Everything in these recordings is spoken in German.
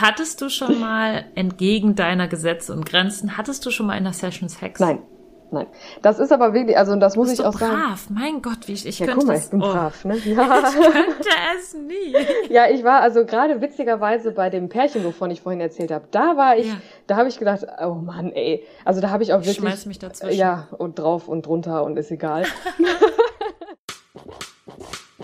Hattest du schon mal entgegen deiner Gesetze und Grenzen, hattest du schon mal in der Session Sex? Nein. Nein. Das ist aber wirklich, also das muss ich auch sagen. brav, mein Gott, wie ich, ich Ja, könnte guck mal, ich bin oh, brav, ne? Ich Ja. könnte es nie. ja, ich war also gerade witzigerweise bei dem Pärchen, wovon ich vorhin erzählt habe. Da war ich, Ja. da habe ich gedacht, oh Mann, ey. Also da habe ich auch Ich wirklich schmeiß mich dazwischen. ja und drauf und drunter und ist egal.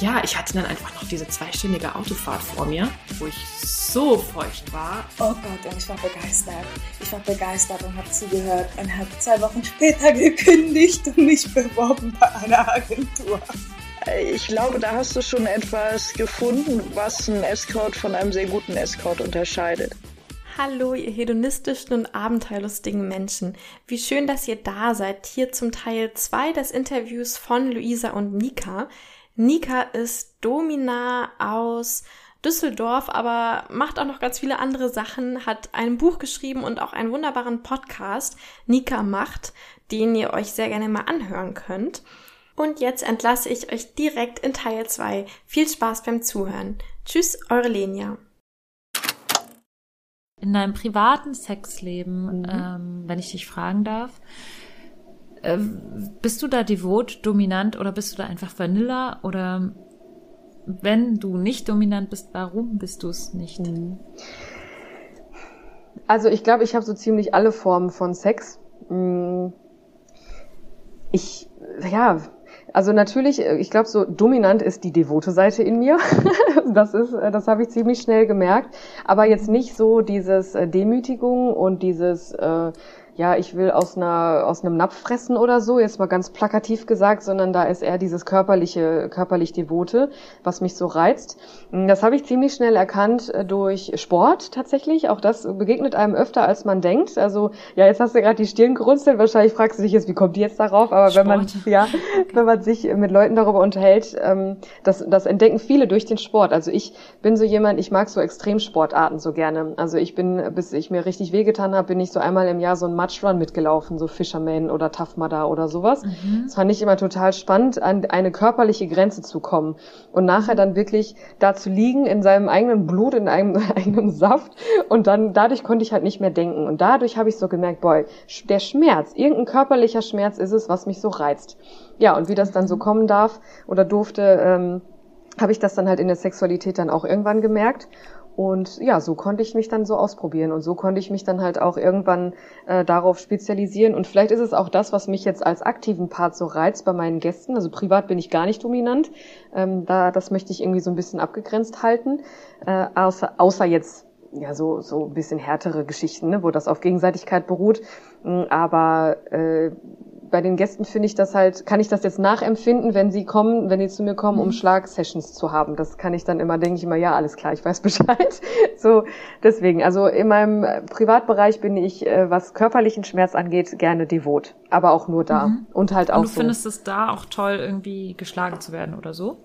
Ja, ich hatte dann einfach noch diese zweistündige Autofahrt vor mir, wo ich so feucht war. Oh Gott, und ich war begeistert. Ich war begeistert und habe zugehört und habe zwei Wochen später gekündigt und mich beworben bei einer Agentur. Ich glaube, da hast du schon etwas gefunden, was einen Escort von einem sehr guten Escort unterscheidet. Hallo, ihr hedonistischen und abenteuerlustigen Menschen. Wie schön, dass ihr da seid. Hier zum Teil 2 des Interviews von Luisa und Nika. Nika ist Domina aus Düsseldorf, aber macht auch noch ganz viele andere Sachen, hat ein Buch geschrieben und auch einen wunderbaren Podcast, Nika macht, den ihr euch sehr gerne mal anhören könnt. Und jetzt entlasse ich euch direkt in Teil 2. Viel Spaß beim Zuhören. Tschüss, eure Lenia. In deinem privaten Sexleben, Mhm. ähm, wenn ich dich fragen darf, äh, bist du da devot, dominant oder bist du da einfach Vanilla? Oder wenn du nicht dominant bist, warum bist du es nicht? Mhm. Also ich glaube, ich habe so ziemlich alle Formen von Sex. Mm. Ich, ja, also natürlich, äh, ich glaube, so dominant ist die devote Seite in mir. Das ist, äh, das habe ich ziemlich schnell gemerkt. Aber jetzt nicht so dieses Demütigung und dieses, äh, ja, ich will aus einer aus einem Napf fressen oder so, jetzt mal ganz plakativ gesagt, sondern da ist eher dieses körperliche, körperlich Devote, was mich so reizt. Mm, Das habe ich ziemlich schnell erkannt äh, durch Sport tatsächlich. Auch das begegnet einem öfter, als man denkt. Also, ja, jetzt hast du gerade die Stirn gerunzelt. Wahrscheinlich fragst du dich jetzt, wie kommt die jetzt darauf? Aber wenn man, Sport. ja, wenn man sich mit Leuten darüber unterhält, ähm, das, das entdecken viele durch den Sport. Also ich bin so jemand, ich mag so Extremsportarten so gerne. Also ich bin, bis ich mir richtig wehgetan habe, bin ich so einmal im Jahr so ein Matchrun mitgelaufen, so Fisherman oder Tough Mudder oder sowas. Das fand ich immer total spannend, an eine körperliche Grenze zu kommen und nachher dann wirklich da zu liegen in seinem eigenen Blut, in einem eigenen Saft und dann dadurch konnte ich halt nicht mehr denken und dadurch habe ich so gemerkt, boy, der Schmerz, irgendein körperlicher Schmerz ist es, was mich so reizt. Ja, und wie das dann so kommen darf oder durfte, ähm, habe ich das dann halt in der Sexualität dann auch irgendwann gemerkt. Und ja, so konnte ich mich dann so ausprobieren und so konnte ich mich dann halt auch irgendwann äh, darauf spezialisieren. Und vielleicht ist es auch das, was mich jetzt als aktiven Part so reizt bei meinen Gästen. Also privat bin ich gar nicht dominant. Ähm, da, das möchte ich irgendwie so ein bisschen abgegrenzt halten. Äh, außer, außer jetzt ja so so ein bisschen härtere Geschichten, ne, wo das auf Gegenseitigkeit beruht. Mm, Aber äh, bei den Gästen finde ich das halt, kann ich das jetzt nachempfinden, wenn sie kommen, wenn sie zu mir kommen, um Schlagsessions zu haben. Das kann ich dann immer, denke ich immer, ja, alles klar, ich weiß Bescheid. So, deswegen, also in meinem äh, Privatbereich bin ich, äh, was körperlichen Schmerz angeht, gerne devot. Aber auch nur da. Und halt auch Und du so. findest es da auch toll, irgendwie geschlagen zu werden oder so?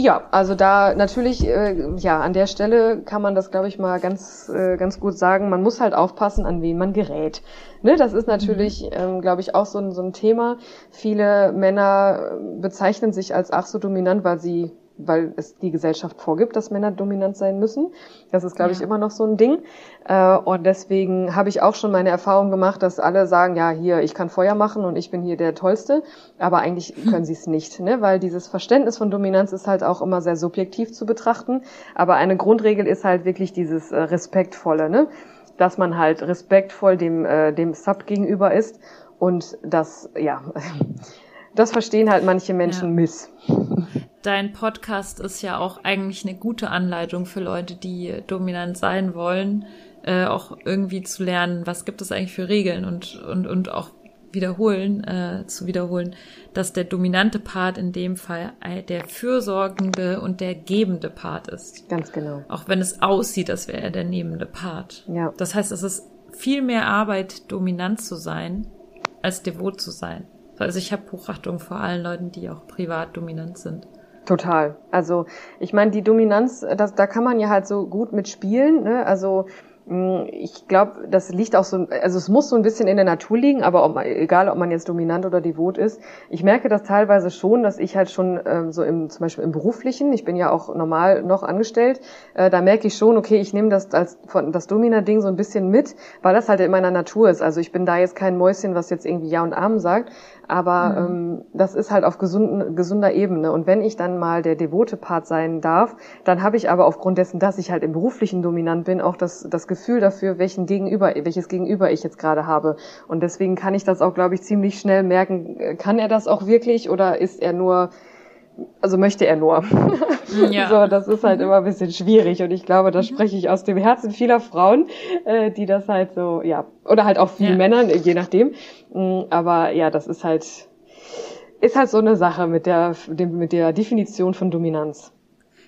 Ja, also da natürlich, äh, ja, an der Stelle kann man das, glaube ich, mal ganz, äh, ganz gut sagen. Man muss halt aufpassen, an wen man gerät. Ne, das ist natürlich, ähm, glaube ich, auch so ein, so ein Thema. Viele Männer äh, bezeichnen sich als ach so dominant, weil sie weil es die Gesellschaft vorgibt, dass Männer dominant sein müssen. Das ist, glaube ich, Ja. immer noch so ein Ding. Äh, und deswegen habe ich auch schon meine Erfahrung gemacht, dass alle sagen, ja, hier, ich kann Feuer machen und ich bin hier der Tollste. Aber eigentlich können sie es nicht, ne? weil dieses Verständnis von Dominanz ist halt auch immer sehr subjektiv zu betrachten. Aber eine Grundregel ist halt wirklich dieses äh, Respektvolle, ne? dass man halt respektvoll dem, äh, dem Sub gegenüber ist. Und das, ja, das verstehen halt manche Menschen Ja. miss. Dein Podcast ist ja auch eigentlich eine gute Anleitung für Leute, die dominant sein wollen, äh, auch irgendwie zu lernen, was gibt es eigentlich für Regeln und, und, und auch wiederholen, äh, zu wiederholen, dass der dominante Part in dem Fall der fürsorgende und der gebende Part ist. Ganz genau. Auch wenn es aussieht, als wäre er der nehmende Part. Ja. Das heißt, es ist viel mehr Arbeit, dominant zu sein, als devot zu sein. Also ich habe Hochachtung vor allen Leuten, die auch privat dominant sind. Total. Also ich meine, die Dominanz, das, da kann man ja halt so gut mitspielen. Ne? Also mh, ich glaube, das liegt auch so, also es muss so ein bisschen in der Natur liegen, aber ob egal, ob man jetzt dominant oder devot ist. Ich merke das teilweise schon, dass ich halt schon ähm, so im, zum Beispiel im beruflichen, ich bin ja auch normal noch angestellt, äh, da merke ich schon, okay, ich nehme das als von das Domina-Ding so ein bisschen mit, weil das halt in meiner Natur ist. Also ich bin da jetzt kein Mäuschen, was jetzt irgendwie Ja und Amen sagt, aber mhm. ähm, das ist halt auf gesunden, gesunder Ebene. Und wenn ich dann mal der devote Part sein darf, dann habe ich aber aufgrund dessen, dass ich halt im beruflichen dominant bin, auch das, das Gefühl dafür, welchen Gegenüber, welches Gegenüber ich jetzt gerade habe. Und deswegen kann ich das auch, glaube ich, ziemlich schnell merken, kann er das auch wirklich oder ist er nur also möchte er nur. Ja. so, das ist halt immer ein bisschen schwierig und ich glaube, da spreche ich aus dem Herzen vieler Frauen, äh, die das halt so, ja, oder halt auch vielen ja. Männern, je nachdem. Mm, aber ja, das ist halt, ist halt so eine Sache mit der, mit der Definition von Dominanz.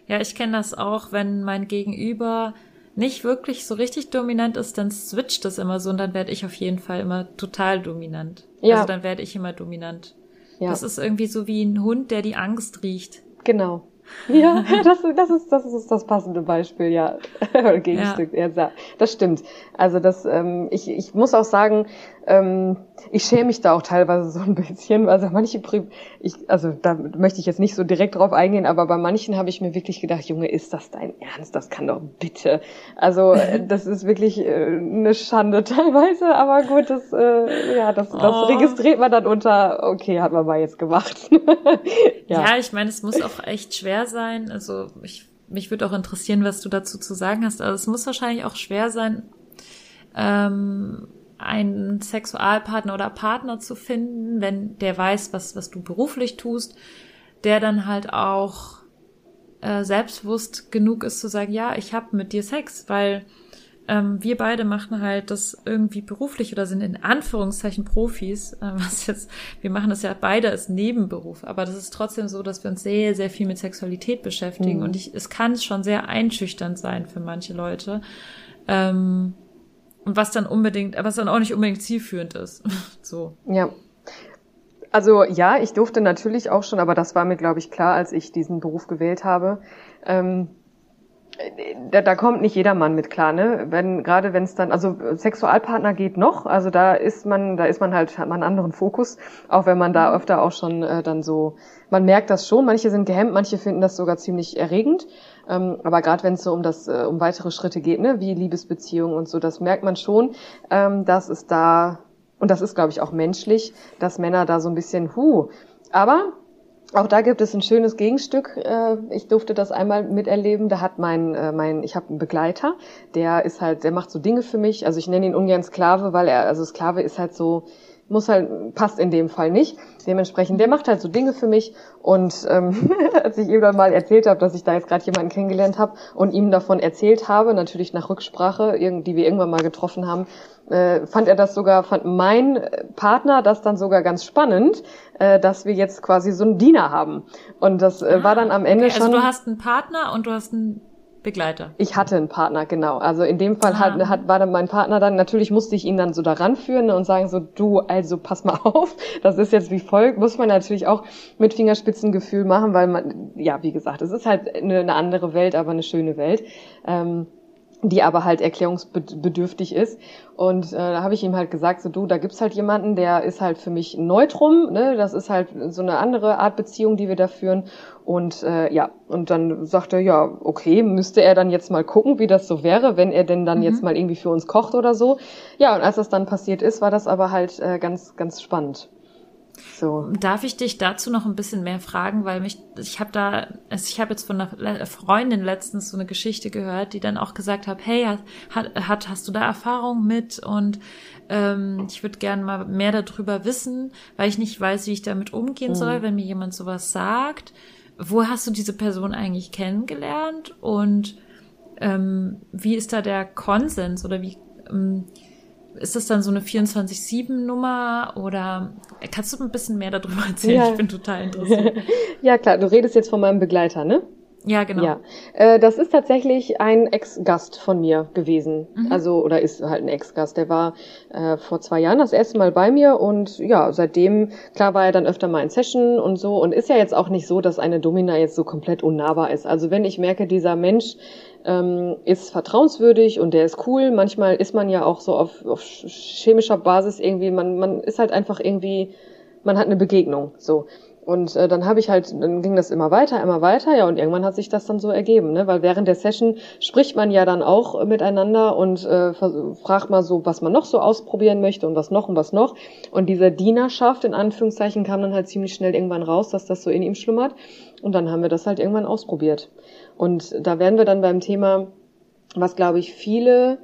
Ja, ich kenne das auch, wenn mein Gegenüber nicht wirklich so richtig dominant ist, dann switcht das immer so und dann werde ich auf jeden Fall immer total dominant. Ja. Also dann werde ich immer dominant. Ja. Das ist irgendwie so wie ein Hund, der die Angst riecht. Genau. Ja, das, das, ist, das ist das passende Beispiel, ja. Gegenstück, ja. ja. Das stimmt. Also das, ähm, ich, ich muss auch sagen, ähm, ich schäme mich da auch teilweise so ein bisschen. Also manche, ich, also da möchte ich jetzt nicht so direkt drauf eingehen, aber bei manchen habe ich mir wirklich gedacht, Junge, ist das dein Ernst? Das kann doch bitte. Also äh, das ist wirklich äh, eine Schande teilweise, aber gut, das, äh, ja, das, das oh. registriert man dann unter, okay, hat man mal jetzt gemacht. ja. ja, ich meine, es muss auch echt schwer sein. Also ich, mich würde auch interessieren, was du dazu zu sagen hast. Also es muss wahrscheinlich auch schwer sein, ähm, einen Sexualpartner oder Partner zu finden, wenn der weiß, was, was du beruflich tust, der dann halt auch äh, selbstbewusst genug ist zu sagen, ja, ich habe mit dir Sex, weil ähm, wir beide machen halt das irgendwie beruflich oder sind in Anführungszeichen Profis, äh, was jetzt, wir machen das ja beide als Nebenberuf, aber das ist trotzdem so, dass wir uns sehr, sehr viel mit Sexualität beschäftigen mhm. und ich, es kann schon sehr einschüchternd sein für manche Leute. Ähm, und was dann unbedingt, was dann auch nicht unbedingt zielführend ist. so. Ja. Also ja, ich durfte natürlich auch schon, aber das war mir, glaube ich, klar, als ich diesen Beruf gewählt habe. Ähm, da, da kommt nicht jedermann mit klar, ne? Wenn gerade wenn es dann, also Sexualpartner geht noch, also da ist man, da ist man halt hat man einen anderen Fokus, auch wenn man da öfter auch schon äh, dann so, man merkt das schon. Manche sind gehemmt, manche finden das sogar ziemlich erregend. Ähm, aber gerade wenn es so um das, äh, um weitere Schritte geht, ne, wie Liebesbeziehungen und so, das merkt man schon, ähm, dass es da, und das ist, glaube ich, auch menschlich, dass Männer da so ein bisschen, hu. Aber auch da gibt es ein schönes Gegenstück. Äh, ich durfte das einmal miterleben. Da hat mein, äh, mein, ich habe einen Begleiter, der ist halt, der macht so Dinge für mich. Also ich nenne ihn ungern Sklave, weil er, also Sklave ist halt so, muss halt, passt in dem Fall nicht. Dementsprechend, der macht halt so Dinge für mich. Und ähm, als ich ihm dann mal erzählt habe, dass ich da jetzt gerade jemanden kennengelernt habe und ihm davon erzählt habe, natürlich nach Rücksprache, die wir irgendwann mal getroffen haben, äh, fand er das sogar, fand mein Partner das dann sogar ganz spannend, äh, dass wir jetzt quasi so einen Diener haben. Und das äh, war dann am Ende okay, also schon. Also du hast einen Partner und du hast einen Begleiter. Ich hatte einen Partner, genau. Also in dem Fall ah. hat, hat, war dann mein Partner dann, natürlich musste ich ihn dann so daran führen und sagen so, du, also pass mal auf, das ist jetzt wie folgt, muss man natürlich auch mit Fingerspitzengefühl machen, weil man, ja, wie gesagt, es ist halt eine, eine andere Welt, aber eine schöne Welt. Ähm, die aber halt erklärungsbedürftig ist. Und äh, da habe ich ihm halt gesagt, so du, da gibt's halt jemanden, der ist halt für mich neutrum, ne? Das ist halt so eine andere Art Beziehung, die wir da führen. Und äh, ja, und dann sagt er, ja, okay, müsste er dann jetzt mal gucken, wie das so wäre, wenn er denn dann mhm. jetzt mal irgendwie für uns kocht oder so. Ja, und als das dann passiert ist, war das aber halt äh, ganz, ganz spannend. So. Darf ich dich dazu noch ein bisschen mehr fragen, weil mich, ich habe da, also ich habe jetzt von einer Freundin letztens so eine Geschichte gehört, die dann auch gesagt hat, hey, hat, hat hast du da Erfahrung mit und ähm, ich würde gerne mal mehr darüber wissen, weil ich nicht weiß, wie ich damit umgehen mhm. soll, wenn mir jemand sowas sagt. Wo hast du diese Person eigentlich kennengelernt und ähm, wie ist da der Konsens oder wie ähm, ist das dann so eine 24-7-Nummer oder kannst du ein bisschen mehr darüber erzählen? Ja. Ich bin total interessiert. ja, klar, du redest jetzt von meinem Begleiter, ne? Ja, genau. Ja, äh, das ist tatsächlich ein Ex-Gast von mir gewesen. Mhm. Also, oder ist halt ein Ex-Gast. Der war äh, vor zwei Jahren das erste Mal bei mir und ja, seitdem, klar war er dann öfter mal in Session und so und ist ja jetzt auch nicht so, dass eine Domina jetzt so komplett unnahbar ist. Also wenn ich merke, dieser Mensch ähm, ist vertrauenswürdig und der ist cool, manchmal ist man ja auch so auf, auf chemischer Basis irgendwie, man, man ist halt einfach irgendwie, man hat eine Begegnung, so. Und äh, dann habe ich halt, dann ging das immer weiter, immer weiter, ja, und irgendwann hat sich das dann so ergeben, ne? Weil während der Session spricht man ja dann auch miteinander und äh, fragt mal so, was man noch so ausprobieren möchte und was noch und was noch. Und diese Dienerschaft, in Anführungszeichen, kam dann halt ziemlich schnell irgendwann raus, dass das so in ihm schlummert. Und dann haben wir das halt irgendwann ausprobiert. Und da werden wir dann beim Thema, was glaube ich viele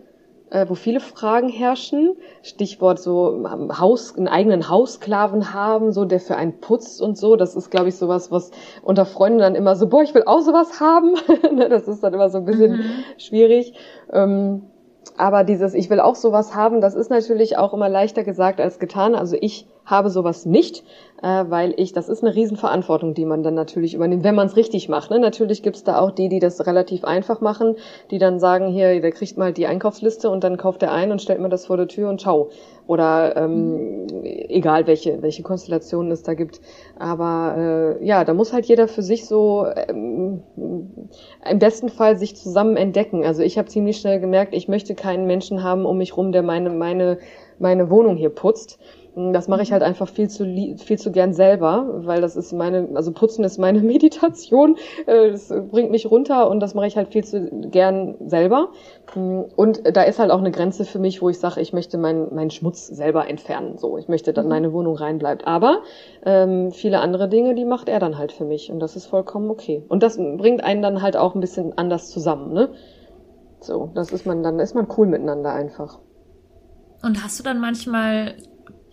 wo viele Fragen herrschen. Stichwort so Haus, einen eigenen Hausklaven haben, so der für einen putzt und so. Das ist, glaube ich, sowas, was unter Freunden dann immer so, boah, ich will auch sowas haben. Ne, das ist dann immer so ein bisschen mhm. schwierig. Ähm, aber dieses, ich will auch sowas haben, das ist natürlich auch immer leichter gesagt als getan. Also ich habe sowas nicht, äh, weil ich, das ist eine Riesenverantwortung, die man dann natürlich übernimmt, wenn man es richtig macht. Ne? Natürlich gibt's da auch die, die das relativ einfach machen, die dann sagen, hier, der kriegt mal die Einkaufsliste und dann kauft er ein und stellt mir das vor der Tür und ciao. Oder ähm, egal welche, welche Konstellationen es da gibt. Aber äh, ja, da muss halt jeder für sich so ähm, im besten Fall sich zusammen entdecken. Also ich habe ziemlich schnell gemerkt, ich möchte keinen Menschen haben um mich rum, der meine, meine, meine Wohnung hier putzt das mache ich halt einfach viel zu viel zu gern selber, weil das ist meine, also Putzen ist meine Meditation. Äh, das bringt mich runter und das mache ich halt viel zu gern selber. Und da ist halt auch eine Grenze für mich, wo ich sage, ich möchte meinen meinen Schmutz selber entfernen. So, ich möchte, dass mhm. meine Wohnung rein bleibt. Aber ähm, viele andere Dinge, die macht er dann halt für mich und das ist vollkommen okay. Und das bringt einen dann halt auch ein bisschen anders zusammen, ne? So, das ist man dann ist man cool miteinander einfach. Und hast du dann manchmal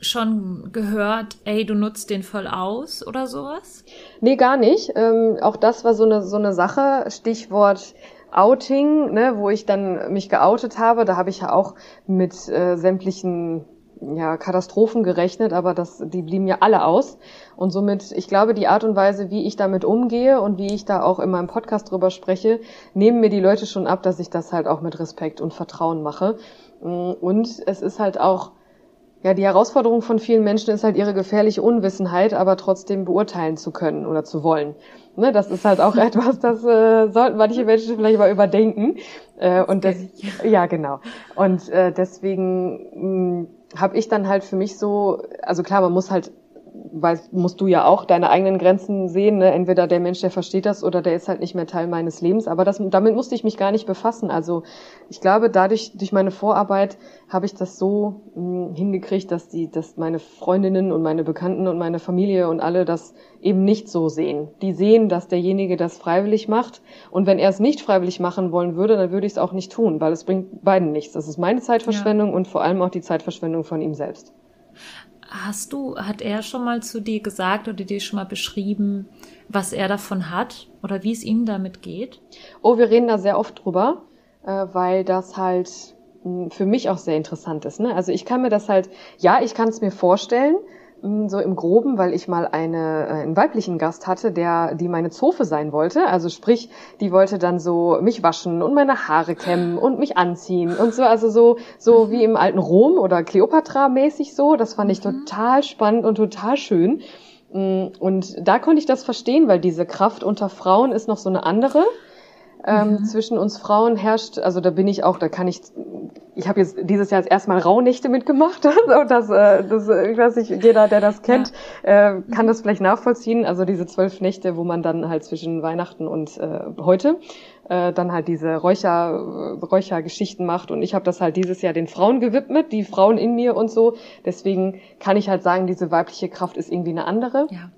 schon gehört, ey, du nutzt den voll aus oder sowas? Nee, gar nicht. Ähm, auch das war so eine, so eine Sache. Stichwort Outing, ne, wo ich dann mich geoutet habe. Da habe ich ja auch mit äh, sämtlichen ja, Katastrophen gerechnet, aber das, die blieben ja alle aus. Und somit, ich glaube, die Art und Weise, wie ich damit umgehe und wie ich da auch in meinem Podcast drüber spreche, nehmen mir die Leute schon ab, dass ich das halt auch mit Respekt und Vertrauen mache. Und es ist halt auch, ja, die Herausforderung von vielen Menschen ist halt ihre gefährliche Unwissenheit, aber trotzdem beurteilen zu können oder zu wollen. Ne, das ist halt auch etwas, das äh, sollten manche Menschen vielleicht mal überdenken. Äh, und das, ja, genau. Und äh, deswegen habe ich dann halt für mich so, also klar, man muss halt weil musst du ja auch deine eigenen Grenzen sehen. Ne? Entweder der Mensch, der versteht das oder der ist halt nicht mehr Teil meines Lebens. Aber das, damit musste ich mich gar nicht befassen. Also ich glaube, dadurch, durch meine Vorarbeit habe ich das so mh, hm, hingekriegt, dass die, dass meine Freundinnen und meine Bekannten und meine Familie und alle das eben nicht so sehen. Die sehen, dass derjenige das freiwillig macht. Und wenn er es nicht freiwillig machen wollen würde, dann würde ich es auch nicht tun, weil es bringt beiden nichts. Das ist meine Zeitverschwendung ja. und vor allem auch die Zeitverschwendung von ihm selbst. Hast du, hat er schon mal zu dir gesagt oder dir schon mal beschrieben, was er davon hat oder wie es ihm damit geht? Oh, wir reden da sehr oft drüber, äh, weil das halt hm, für mich auch sehr interessant ist. Ne? Also ich kann mir das halt, ja, ich kann es mir vorstellen, so im Groben, weil ich mal eine, äh, einen weiblichen Gast hatte, der, die meine Zofe sein wollte. Also sprich, die wollte dann so mich waschen und meine Haare kämmen und mich anziehen und so, also so, so wie im alten Rom oder Cleopatra mäßig so. Das fand ich mhm. total spannend und total schön. Hm, und da konnte ich das verstehen, weil diese Kraft unter Frauen ist noch so eine andere. Ähm, mhm. Zwischen uns Frauen herrscht, also da bin ich auch, da kann ich, ich habe jetzt dieses Jahr erstmal Rauhnächte mitgemacht und das, äh, das, ich weiß nicht, jeder, der das kennt, ja. äh, kann das vielleicht nachvollziehen. Also diese zwölf Nächte, wo man dann halt zwischen Weihnachten und äh, heute äh, dann halt diese Räucher, Räuchergeschichten macht und ich habe das halt dieses Jahr den Frauen gewidmet, die Frauen in mir und so. Deswegen kann ich halt sagen, diese weibliche Kraft ist irgendwie eine andere. Ja.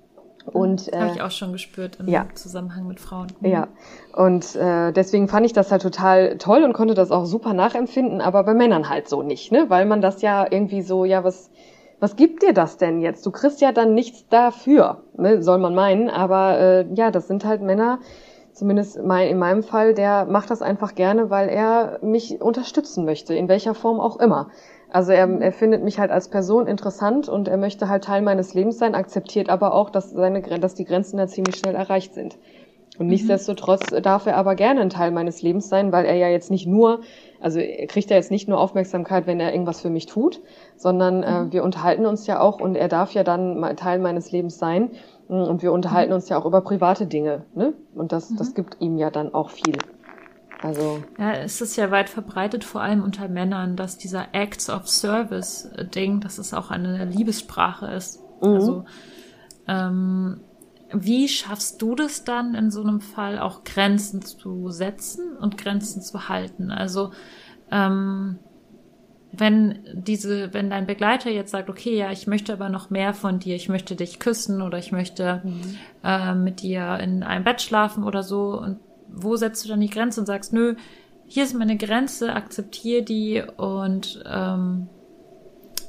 Und äh, habe ich auch schon gespürt im ja. Zusammenhang mit Frauen. Mhm. Ja. Und äh, deswegen fand ich das halt total toll und konnte das auch super nachempfinden, aber bei Männern halt so nicht, ne? Weil man das ja irgendwie so, ja, was was gibt dir das denn jetzt? Du kriegst ja dann nichts dafür, ne? soll man meinen, aber äh, ja, das sind halt Männer, zumindest mein, in meinem Fall, der macht das einfach gerne, weil er mich unterstützen möchte, in welcher Form auch immer. Also er, er findet mich halt als Person interessant und er möchte halt Teil meines Lebens sein, akzeptiert aber auch, dass seine dass die Grenzen da ziemlich schnell erreicht sind. Und nichtsdestotrotz darf er aber gerne ein Teil meines Lebens sein, weil er ja jetzt nicht nur, also er kriegt ja jetzt nicht nur Aufmerksamkeit, wenn er irgendwas für mich tut, sondern äh, wir unterhalten uns ja auch und er darf ja dann mal Teil meines Lebens sein. Und wir unterhalten uns ja auch über private Dinge, ne? Und das, das gibt ihm ja dann auch viel. Also. Ja, es ist ja weit verbreitet, vor allem unter Männern, dass dieser Acts of Service Ding, dass es auch eine Liebessprache ist. Mhm. Also, ähm, wie schaffst du das dann in so einem Fall auch Grenzen zu setzen und Grenzen zu halten? Also, ähm, wenn diese, wenn dein Begleiter jetzt sagt, okay, ja, ich möchte aber noch mehr von dir, ich möchte dich küssen oder ich möchte Mhm. äh, mit dir in einem Bett schlafen oder so, und wo setzt du dann die Grenze und sagst, nö, hier ist meine Grenze, akzeptiere die und ähm,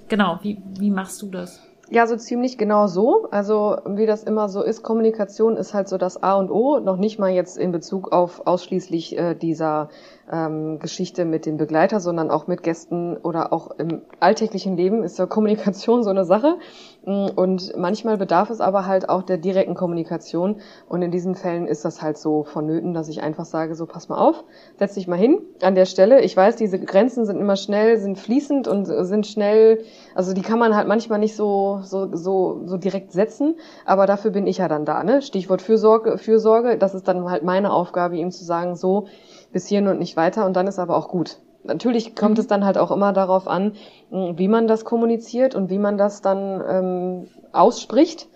genau, wie, wie machst du das? Ja, so ziemlich genau so. Also wie das immer so ist, Kommunikation ist halt so das A und O, noch nicht mal jetzt in Bezug auf ausschließlich äh, dieser ähm, Geschichte mit dem Begleiter, sondern auch mit Gästen oder auch im alltäglichen Leben ist ja Kommunikation so eine Sache. Mm, Und manchmal bedarf es aber halt auch der direkten Kommunikation. Und in diesen Fällen ist das halt so vonnöten, dass ich einfach sage, so pass mal auf, setz dich mal hin an der Stelle. Ich weiß, diese Grenzen sind immer schnell, sind fließend und sind schnell, also die kann man halt manchmal nicht so, so, so, so direkt setzen, aber dafür bin ich ja dann da, ne? Stichwort Fürsorge, Fürsorge, das ist dann halt meine Aufgabe, ihm zu sagen, so, bis hierhin und nicht weiter und dann ist aber auch gut. Natürlich kommt es dann halt auch immer darauf an, wie man das kommuniziert und wie man das dann ähm, ausspricht.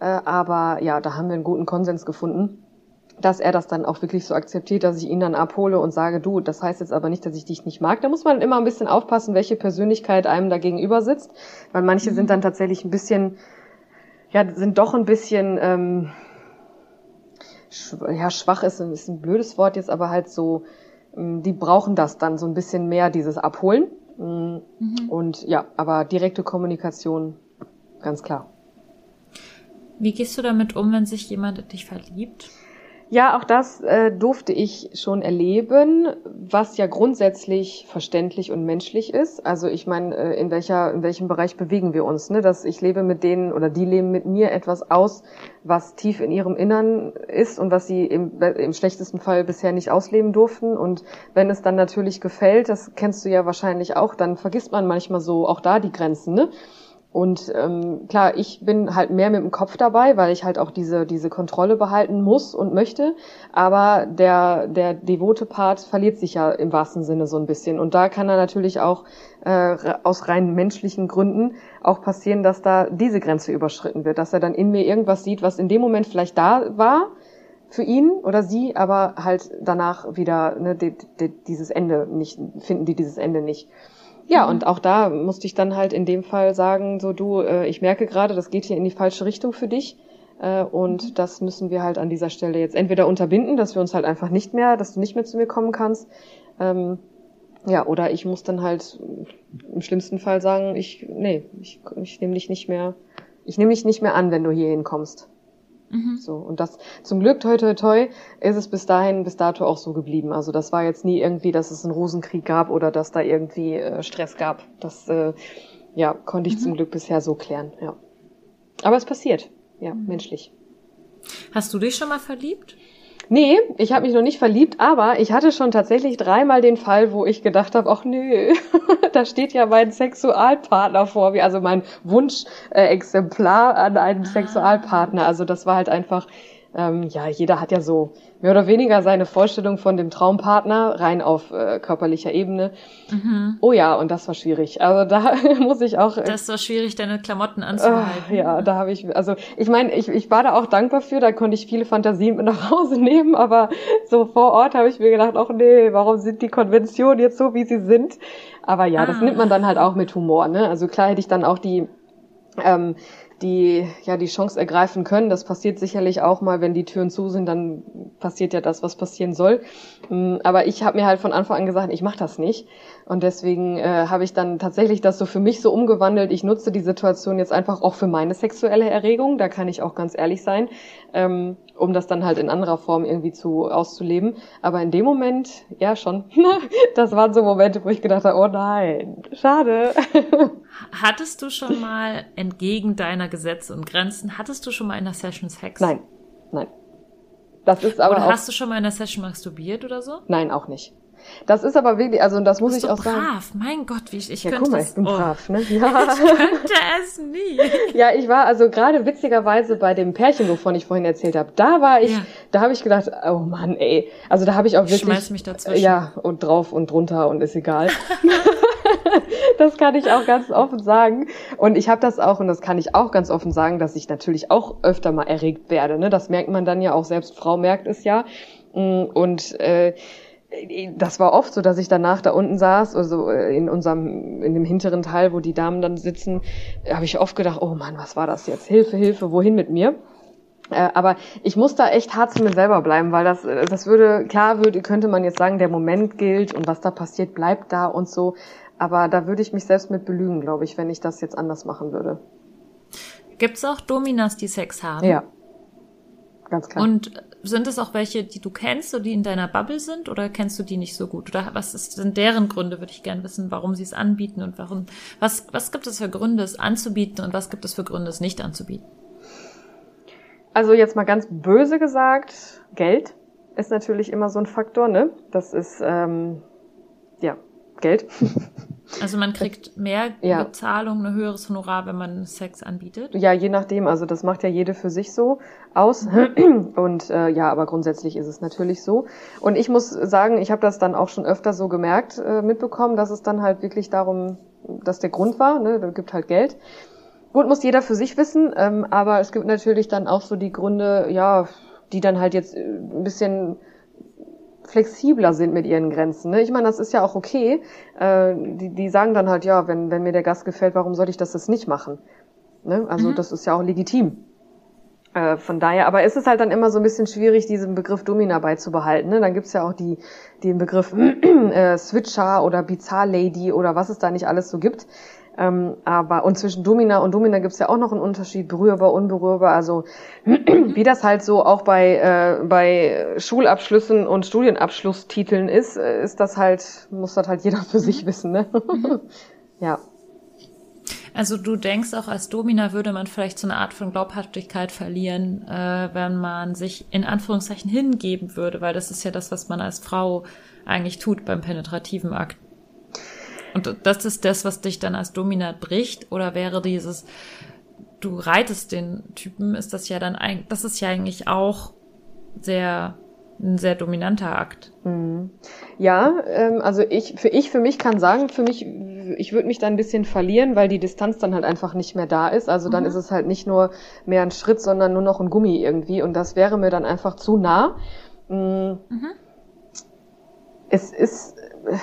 Äh, aber ja, da haben wir einen guten Konsens gefunden, dass er das dann auch wirklich so akzeptiert, dass ich ihn dann abhole und sage, du, das heißt jetzt aber nicht, dass ich dich nicht mag. Da muss man immer ein bisschen aufpassen, welche Persönlichkeit einem da gegenüber sitzt, weil manche sind dann tatsächlich ein bisschen, ja, sind doch ein bisschen, ähm, ja, schwach ist, ein- ist ein blödes Wort jetzt, aber halt so, ähm, die brauchen das dann so ein bisschen mehr, dieses Abholen. Mm, Und ja, aber direkte Kommunikation, ganz klar. Wie gehst du damit um, wenn sich jemand in dich verliebt? Ja, auch das äh, durfte ich schon erleben, was ja grundsätzlich verständlich und menschlich ist. Also ich meine, äh, in welcher in welchem Bereich bewegen wir uns? Ne? Dass ich lebe mit denen oder die leben mit mir etwas aus, was tief in ihrem Innern ist und was sie im, im schlechtesten Fall bisher nicht ausleben durften. Und wenn es dann natürlich gefällt, das kennst du ja wahrscheinlich auch, dann vergisst man manchmal so auch da die Grenzen. Ne? Und ähm, klar, ich bin halt mehr mit dem Kopf dabei, weil ich halt auch diese diese Kontrolle behalten muss und möchte. Aber der der devote Part verliert sich ja im wahrsten Sinne so ein bisschen. Und da kann er natürlich auch äh, aus rein menschlichen Gründen auch passieren, dass da diese Grenze überschritten wird, dass er dann in mir irgendwas sieht, was in dem Moment vielleicht da war für ihn oder sie, aber halt danach wieder ne, die, die, dieses Ende nicht finden die dieses Ende nicht. Ja, und auch da musste ich dann halt in dem Fall sagen, so du, äh, ich merke gerade, das geht hier in die falsche Richtung für dich. Äh, und das müssen wir halt an dieser Stelle jetzt entweder unterbinden, dass wir uns halt einfach nicht mehr, dass du nicht mehr zu mir kommen kannst. Ähm, ja, oder ich muss dann halt im schlimmsten Fall sagen, ich, nee, ich, ich nehme dich nicht mehr, ich nehme dich nicht mehr an, wenn du hier hinkommst. So, und das zum Glück, toi toi toi, ist es bis dahin, bis dato auch so geblieben. Also das war jetzt nie irgendwie, dass es einen Rosenkrieg gab oder dass da irgendwie äh, Stress gab. Das äh, ja, konnte ich zum Glück bisher so klären, ja. Aber es passiert, ja, menschlich. Hast du dich schon mal verliebt? Nee, ich habe mich noch nicht verliebt, aber ich hatte schon tatsächlich dreimal den Fall, wo ich gedacht habe, ach nö, da steht ja mein Sexualpartner vor mir, also mein Wunschexemplar Exemplar an einen Sexualpartner. Also das war halt einfach, ähm, ja, jeder hat ja so mehr oder weniger seine Vorstellung von dem Traumpartner rein auf äh, körperlicher Ebene. Oh ja, und das war schwierig. Also da muss ich auch. äh, Das war schwierig, deine Klamotten anzuhalten. ja, da habe ich, also ich meine, ich, ich war da auch dankbar für, da konnte ich viele Fantasien mit nach Hause nehmen, aber so vor Ort habe ich mir gedacht, ach nee, warum sind die Konventionen jetzt so, wie sie sind? Aber ja, das Ah. nimmt man dann halt auch mit Humor, ne? Also klar hätte ich dann auch die, ähm, die, ja, die Chance ergreifen können. Das passiert sicherlich auch mal, wenn die Türen zu sind, dann passiert ja das, was passieren soll. Mm, Aber ich habe mir halt von Anfang an gesagt, ich mache das nicht. Und deswegen äh, habe ich dann tatsächlich das so für mich so umgewandelt. Ich nutze die Situation jetzt einfach auch für meine sexuelle Erregung. Da kann ich auch ganz ehrlich sein, ähm, um das dann halt in anderer Form irgendwie zu auszuleben. Aber in dem Moment, ja schon, das waren so Momente, wo ich gedacht habe, oh nein, schade. Hattest du schon mal entgegen deiner Gesetze und Grenzen, hattest du schon mal in der Session Sex? Nein, nein. Das ist aber oder hast du schon mal in der Session masturbiert oder so? Nein, auch nicht. Das ist aber wirklich, also das muss ich du auch sagen. brav, mein Gott, wie ich, ich Ja, könnte guck mal, das, ich bin oh, brav, ne? Ja. Ich könnte es nie. ja, ich war also gerade witzigerweise bei dem Pärchen, wovon ich vorhin erzählt habe. Da war ich, Ja. da habe ich gedacht, oh Mann, ey. Also da habe ich auch Ich wirklich schmeiß mich dazwischen. Ja, und drauf und drunter und ist egal. das kann ich auch ganz offen sagen. Und ich habe das auch, und das kann ich auch ganz offen sagen, dass ich natürlich auch öfter mal erregt werde. Ne? Das merkt man dann ja auch, selbst Frau merkt es ja. Mm, Und äh, das war oft so, dass ich danach da unten saß, also äh, in unserem, in dem hinteren Teil, wo die Damen dann sitzen, habe ich oft gedacht, oh Mann, was war das jetzt? Hilfe, Hilfe, wohin mit mir? Äh, aber ich muss da echt hart zu mir selber bleiben, weil das, äh, das würde, klar würde, könnte man jetzt sagen, der Moment gilt und was da passiert, bleibt da und so. Aber da würde ich mich selbst mit belügen, glaube ich, wenn ich das jetzt anders machen würde. Gibt's auch Dominas, die Sex haben? Ja. Ganz klar. Und sind es auch welche, die du kennst oder die in deiner Bubble sind oder kennst du die nicht so gut? Oder was ist, sind deren Gründe, würde ich gerne wissen, warum sie es anbieten und warum, was, was gibt es für Gründe, es anzubieten und was gibt es für Gründe, es nicht anzubieten? Also jetzt mal ganz böse gesagt, Geld ist natürlich immer so ein Faktor, ne? Das ist, ähm, ja, Geld. Also man kriegt mehr Ja. Bezahlung, ein höheres Honorar, wenn man Sex anbietet. Ja, je nachdem. Also das macht ja jede für sich so aus. Und äh, ja, aber grundsätzlich ist es natürlich so. Und ich muss sagen, ich habe das dann auch schon öfter so gemerkt, äh, mitbekommen, dass es dann halt wirklich darum, dass der Grund war. Ne? Da gibt halt Geld. Gut, muss jeder für sich wissen. Ähm, aber es gibt natürlich dann auch so die Gründe, ja, die dann halt jetzt äh, ein bisschen flexibler sind mit ihren Grenzen. Ne? Ich meine, das ist ja auch okay. Äh, die, die sagen dann halt, ja, wenn, wenn mir der Gast gefällt, warum sollte ich das jetzt nicht machen? Ne? Also das ist ja auch legitim. Äh, von daher, aber es ist halt dann immer so ein bisschen schwierig, diesen Begriff Domina beizubehalten. Ne? Dann gibt's ja auch die, den Begriff äh, Switcher oder Bizarre Lady oder was es da nicht alles so gibt. Ähm, aber und zwischen Domina und Domina gibt's ja auch noch einen Unterschied, berührbar, unberührbar. Also wie das halt so auch bei, äh, bei Schulabschlüssen und Studienabschlusstiteln ist, äh, ist das halt, muss das halt jeder für sich wissen. Ne? ja. Also du denkst auch als Domina würde man vielleicht so eine Art von Glaubhaftigkeit verlieren, äh, wenn man sich in Anführungszeichen hingeben würde, weil das ist ja das, was man als Frau eigentlich tut beim penetrativen Akt. Und das ist das, was dich dann als Domina bricht, oder wäre dieses, du reitest den Typen, ist das ja dann eigentlich, das ist ja eigentlich auch sehr, ein sehr dominanter Akt. Mhm. Ja, ähm, also ich für ich für mich kann sagen, für mich ich würde mich da ein bisschen verlieren, weil die Distanz dann halt einfach nicht mehr da ist. Also dann ist es halt nicht nur mehr ein Schritt, sondern nur noch ein Gummi irgendwie und das wäre mir dann einfach zu nah. Mhm. Es ist äh,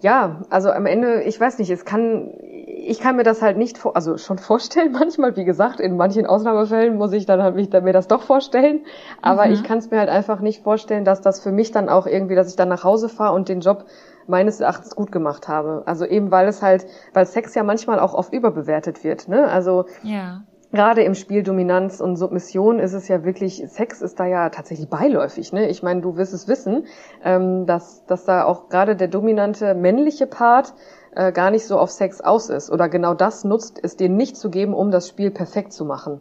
ja, also am Ende, ich weiß nicht, es kann, ich kann mir das halt nicht, vor, also schon vorstellen manchmal, wie gesagt, in manchen Ausnahmefällen muss ich dann halt mich, mir das doch vorstellen, aber Mhm. ich kann es mir halt einfach nicht vorstellen, dass das für mich dann auch irgendwie, dass ich dann nach Hause fahre und den Job meines Erachtens gut gemacht habe. Also eben, weil es halt, weil Sex ja manchmal auch oft überbewertet wird, ne? Also Ja. Gerade im Spiel Dominanz und Submission ist es ja wirklich, Sex ist da ja tatsächlich beiläufig. Ne? Ich meine, du wirst es wissen, ähm, dass, dass da auch gerade der dominante männliche Part äh, gar nicht so auf Sex aus ist oder genau das nutzt, es dir nicht zu geben, um das Spiel perfekt zu machen.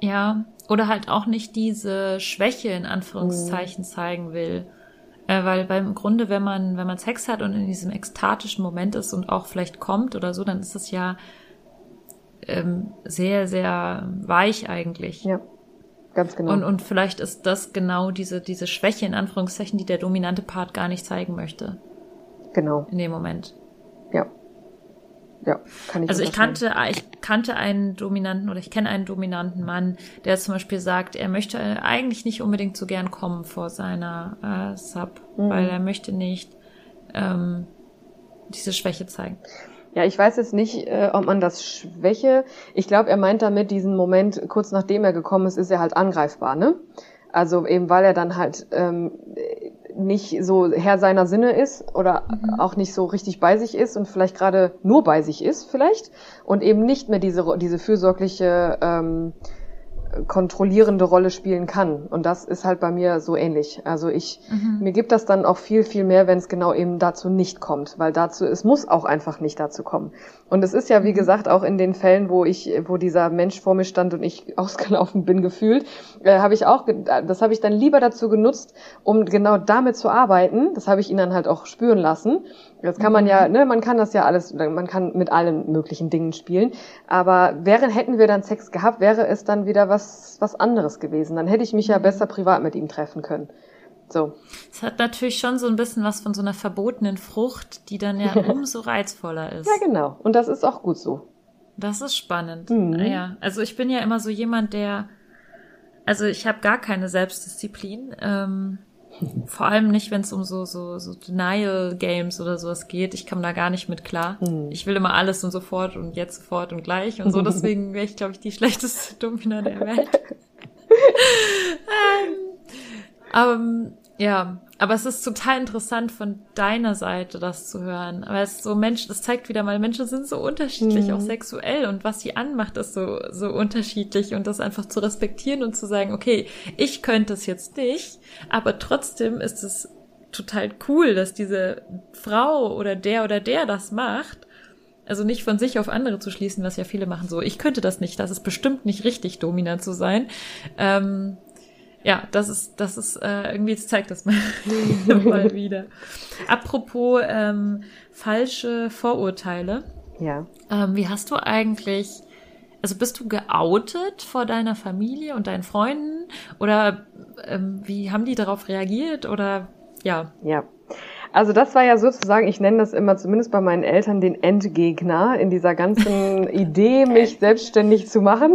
Ja, oder halt auch nicht diese Schwäche in Anführungszeichen zeigen will. Äh, weil beim Grunde, wenn man, wenn man Sex hat und in diesem ekstatischen Moment ist und auch vielleicht kommt oder so, dann ist es ja ähm, sehr, sehr weich eigentlich. Ja, ganz genau. Und, und vielleicht ist das genau diese, diese Schwäche in Anführungszeichen, die der dominante Part gar nicht zeigen möchte genau, in dem Moment. ja. Ja, kann ich Also ich kannte, ich kannte einen dominanten oder ich kenne einen dominanten Mann, der zum Beispiel sagt, er möchte eigentlich nicht unbedingt so gern kommen vor seiner äh, Sub, Mhm. weil er möchte nicht ähm, diese Schwäche zeigen. Ja, ich weiß jetzt nicht, äh, ob man das Schwäche. Ich glaube, er meint damit diesen Moment, kurz nachdem er gekommen ist, ist er halt angreifbar, ne? Also eben weil er dann halt ähm, nicht so Herr seiner Sinne ist oder auch nicht so richtig bei sich ist und vielleicht gerade nur bei sich ist, vielleicht und eben nicht mehr diese diese fürsorgliche ähm, kontrollierende Rolle spielen kann. Und das ist halt bei mir so ähnlich. Also ich, mhm. mir gibt das dann auch viel, viel mehr, wenn es genau eben dazu nicht kommt, weil dazu, es muss auch einfach nicht dazu kommen. Und es ist ja, wie mhm. gesagt, auch in den Fällen, wo ich, wo dieser Mensch vor mir stand und ich ausgelaufen bin, gefühlt, äh, habe ich auch, das habe ich dann lieber dazu genutzt, um genau damit zu arbeiten. Das habe ich ihn dann halt auch spüren lassen. Das kann man ja, mhm. ne, man kann das ja alles, man kann mit allen möglichen Dingen spielen. Aber während hätten wir dann Sex gehabt, wäre es dann wieder was, was anderes gewesen. Dann hätte ich mich ja mhm. besser privat mit ihm treffen können. So. Es hat natürlich schon so ein bisschen was von so einer verbotenen Frucht, die dann ja umso reizvoller ist. Ja, genau. Und das ist auch gut so. Das ist spannend. Mhm. Ja, also ich bin ja immer so jemand, der, also ich habe gar keine Selbstdisziplin. Ähm, vor allem nicht, wenn es um so, so, so Denial Games oder sowas geht. Ich komme da gar nicht mit klar. Mhm. Ich will immer alles und sofort und jetzt sofort und gleich und so. Deswegen wäre ich, glaube ich, die schlechteste Domina der Welt. ähm, um, ja, aber es ist total interessant von deiner Seite, das zu hören. Aber es ist so Mensch, das zeigt wieder mal, Menschen sind so unterschiedlich, mhm. auch sexuell und was sie anmacht, ist so, so unterschiedlich und das einfach zu respektieren und zu sagen, okay, ich könnte es jetzt nicht, aber trotzdem ist es total cool, dass diese Frau oder der oder der das macht. Also nicht von sich auf andere zu schließen, was ja viele machen so. Ich könnte das nicht. Das ist bestimmt nicht richtig, dominant zu sein. Ähm, ja, das ist, das ist äh, irgendwie, jetzt zeigt das mal, mal wieder. Apropos ähm, falsche Vorurteile. Ja. Ähm, wie hast du eigentlich, also bist du geoutet vor deiner Familie und deinen Freunden? Oder ähm, wie haben die darauf reagiert? Oder ja. Ja. Also das war ja sozusagen, ich nenne das immer zumindest bei meinen Eltern den Endgegner in dieser ganzen Idee, mich selbstständig zu machen.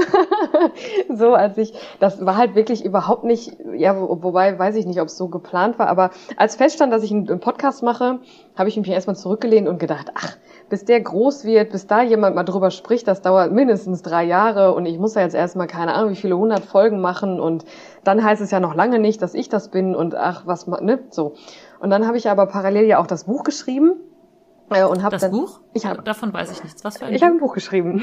so als ich, das war halt wirklich überhaupt nicht, ja, wo, wobei weiß ich nicht, ob es so geplant war, aber als feststand, dass ich einen Podcast mache, habe ich mich erstmal zurückgelehnt und gedacht, ach, bis der groß wird, bis da jemand mal drüber spricht, das dauert mindestens drei Jahre und ich muss ja jetzt erstmal keine Ahnung, wie viele hundert Folgen machen und dann heißt es ja noch lange nicht, dass ich das bin und ach, was, ne, so. Und dann habe ich aber parallel ja auch das Buch geschrieben. Äh, und hab das dann, Buch? Ich hab, Davon weiß ich nichts. Was für ein Ich habe ein Buch geschrieben.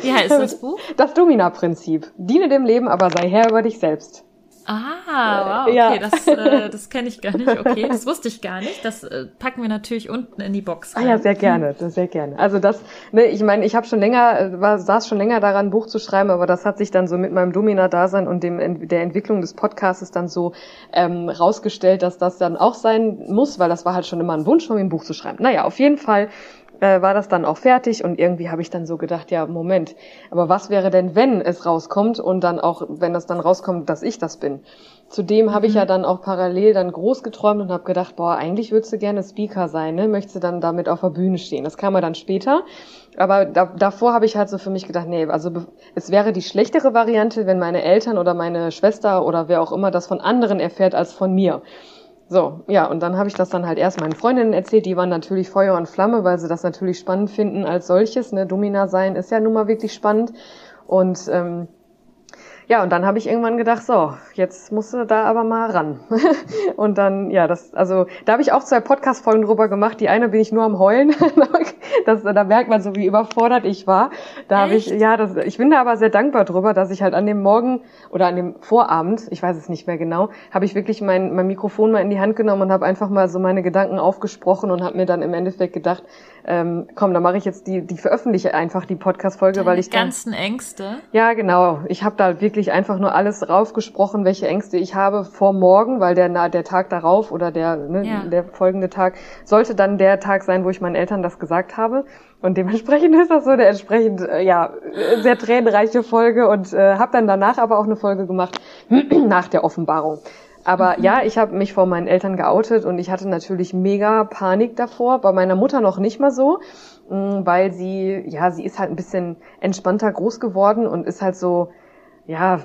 Wie heißt das Buch? Das Domina-Prinzip. Diene dem Leben, aber sei Herr über dich selbst. Ah, wow, okay, ja. das, äh, das kenne ich gar nicht. Okay, das wusste ich gar nicht. Das äh, packen wir natürlich unten in die Box. Rein. Ah ja, sehr gerne, das sehr gerne. Also das, ne, ich meine, ich habe schon länger, äh, war, saß schon länger daran, ein Buch zu schreiben, aber das hat sich dann so mit meinem Domina-Dasein und dem der Entwicklung des Podcasts dann so ähm, rausgestellt, dass das dann auch sein muss, weil das war halt schon immer ein Wunsch von mir, ein Buch zu schreiben. Naja, auf jeden Fall äh, war das dann auch fertig und irgendwie habe ich dann so gedacht, ja, Moment, aber was wäre denn, wenn es rauskommt und dann auch, wenn das dann rauskommt, dass ich das bin? Zudem habe ich ja mhm. dann auch parallel dann groß geträumt und habe gedacht, boah, eigentlich würdest du gerne Speaker sein, ne? Möchtest du dann damit auf der Bühne stehen? Das kam ja dann später. Aber da, davor habe ich halt so für mich gedacht, nee, also es wäre die schlechtere Variante, wenn meine Eltern oder meine Schwester oder wer auch immer das von anderen erfährt als von mir. So, ja, und dann habe ich das dann halt erst meinen Freundinnen erzählt, die waren natürlich Feuer und Flamme, weil sie das natürlich spannend finden als solches. Ne? Domina sein ist ja nun mal wirklich spannend. Und ähm, ja, und dann habe ich irgendwann gedacht, so, jetzt musst du da aber mal ran. und dann, ja, das, also da habe ich auch zwei Podcast-Folgen drüber gemacht. Die eine bin ich nur am Heulen. das, da merkt man so, wie überfordert ich war. Da habe ich, ja, das, ich bin da aber sehr dankbar drüber, dass ich halt an dem Morgen oder an dem Vorabend, ich weiß es nicht mehr genau, habe ich wirklich mein, mein Mikrofon mal in die Hand genommen und habe einfach mal so meine Gedanken aufgesprochen und habe mir dann im Endeffekt gedacht, ähm, komm, dann mache ich jetzt die, die veröffentliche einfach die Podcast-Folge, weil ich dann, ganzen Ängste. Ja, genau. Ich habe da wirklich einfach nur alles raufgesprochen, welche Ängste ich habe vor morgen, weil der der Tag darauf oder der ne, ja. der folgende Tag sollte dann der Tag sein, wo ich meinen Eltern das gesagt habe. Und dementsprechend ist das so eine entsprechend äh, ja sehr tränenreiche Folge und äh, habe dann danach aber auch eine Folge gemacht nach der Offenbarung. Aber mhm. ja, ich habe mich vor meinen Eltern geoutet und ich hatte natürlich mega Panik davor. Bei meiner Mutter noch nicht mal so, mm, weil sie, ja, sie ist halt ein bisschen entspannter groß geworden und ist halt so, ja,